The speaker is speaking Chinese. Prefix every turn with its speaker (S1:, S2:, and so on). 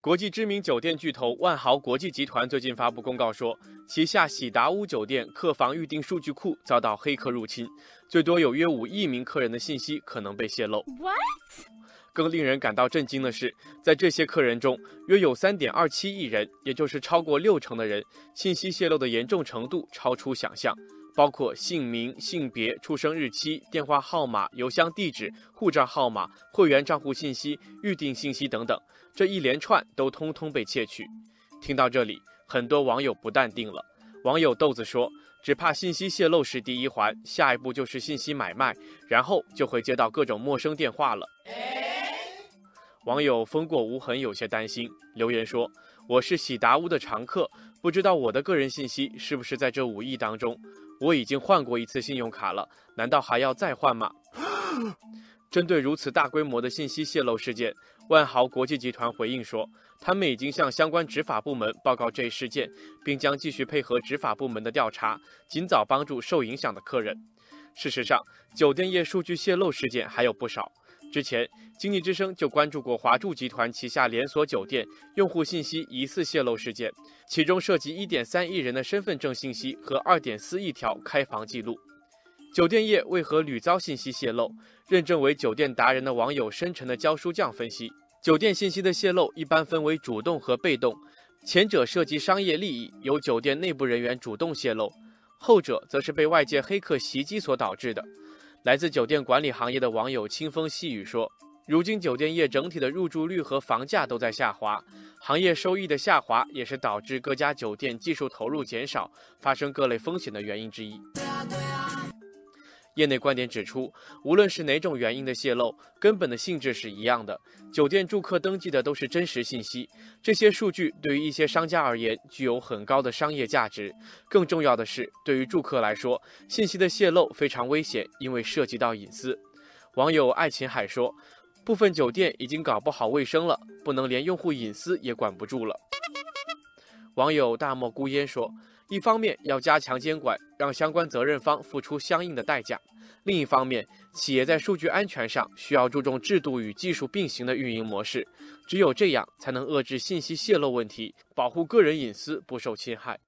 S1: 国际知名酒店巨头万豪国际集团最近发布公告说，旗下喜达屋酒店客房预订数据库遭到黑客入侵，最多有约五亿名客人的信息可能被泄露。
S2: What？
S1: 更令人感到震惊的是，在这些客人中，约有三点二七亿人，也就是超过六成的人，信息泄露的严重程度超出想象。包括姓名、性别、出生日期、电话号码、邮箱地址、护照号码、会员账户信息、预订信息等等，这一连串都通通被窃取。听到这里，很多网友不淡定了。网友豆子说：“只怕信息泄露是第一环，下一步就是信息买卖，然后就会接到各种陌生电话了。”网友风过无痕有些担心，留言说：“我是喜达屋的常客，不知道我的个人信息是不是在这五亿当中。”我已经换过一次信用卡了，难道还要再换吗？针对如此大规模的信息泄露事件，万豪国际集团回应说，他们已经向相关执法部门报告这一事件，并将继续配合执法部门的调查，尽早帮助受影响的客人。事实上，酒店业数据泄露事件还有不少。之前，经济之声就关注过华住集团旗下连锁酒店用户信息疑似泄露事件，其中涉及1.3亿人的身份证信息和2.4亿条开房记录。酒店业为何屡遭信息泄露？认证为酒店达人的网友深沉的教书匠分析：酒店信息的泄露一般分为主动和被动，前者涉及商业利益，由酒店内部人员主动泄露；后者则是被外界黑客袭击所导致的。来自酒店管理行业的网友清风细雨说：“如今酒店业整体的入住率和房价都在下滑，行业收益的下滑也是导致各家酒店技术投入减少、发生各类风险的原因之一。”业内观点指出，无论是哪种原因的泄露，根本的性质是一样的。酒店住客登记的都是真实信息，这些数据对于一些商家而言具有很高的商业价值。更重要的是，对于住客来说，信息的泄露非常危险，因为涉及到隐私。网友爱琴海说：“部分酒店已经搞不好卫生了，不能连用户隐私也管不住了。”网友大漠孤烟说。一方面要加强监管，让相关责任方付出相应的代价；另一方面，企业在数据安全上需要注重制度与技术并行的运营模式。只有这样，才能遏制信息泄露问题，保护个人隐私不受侵害。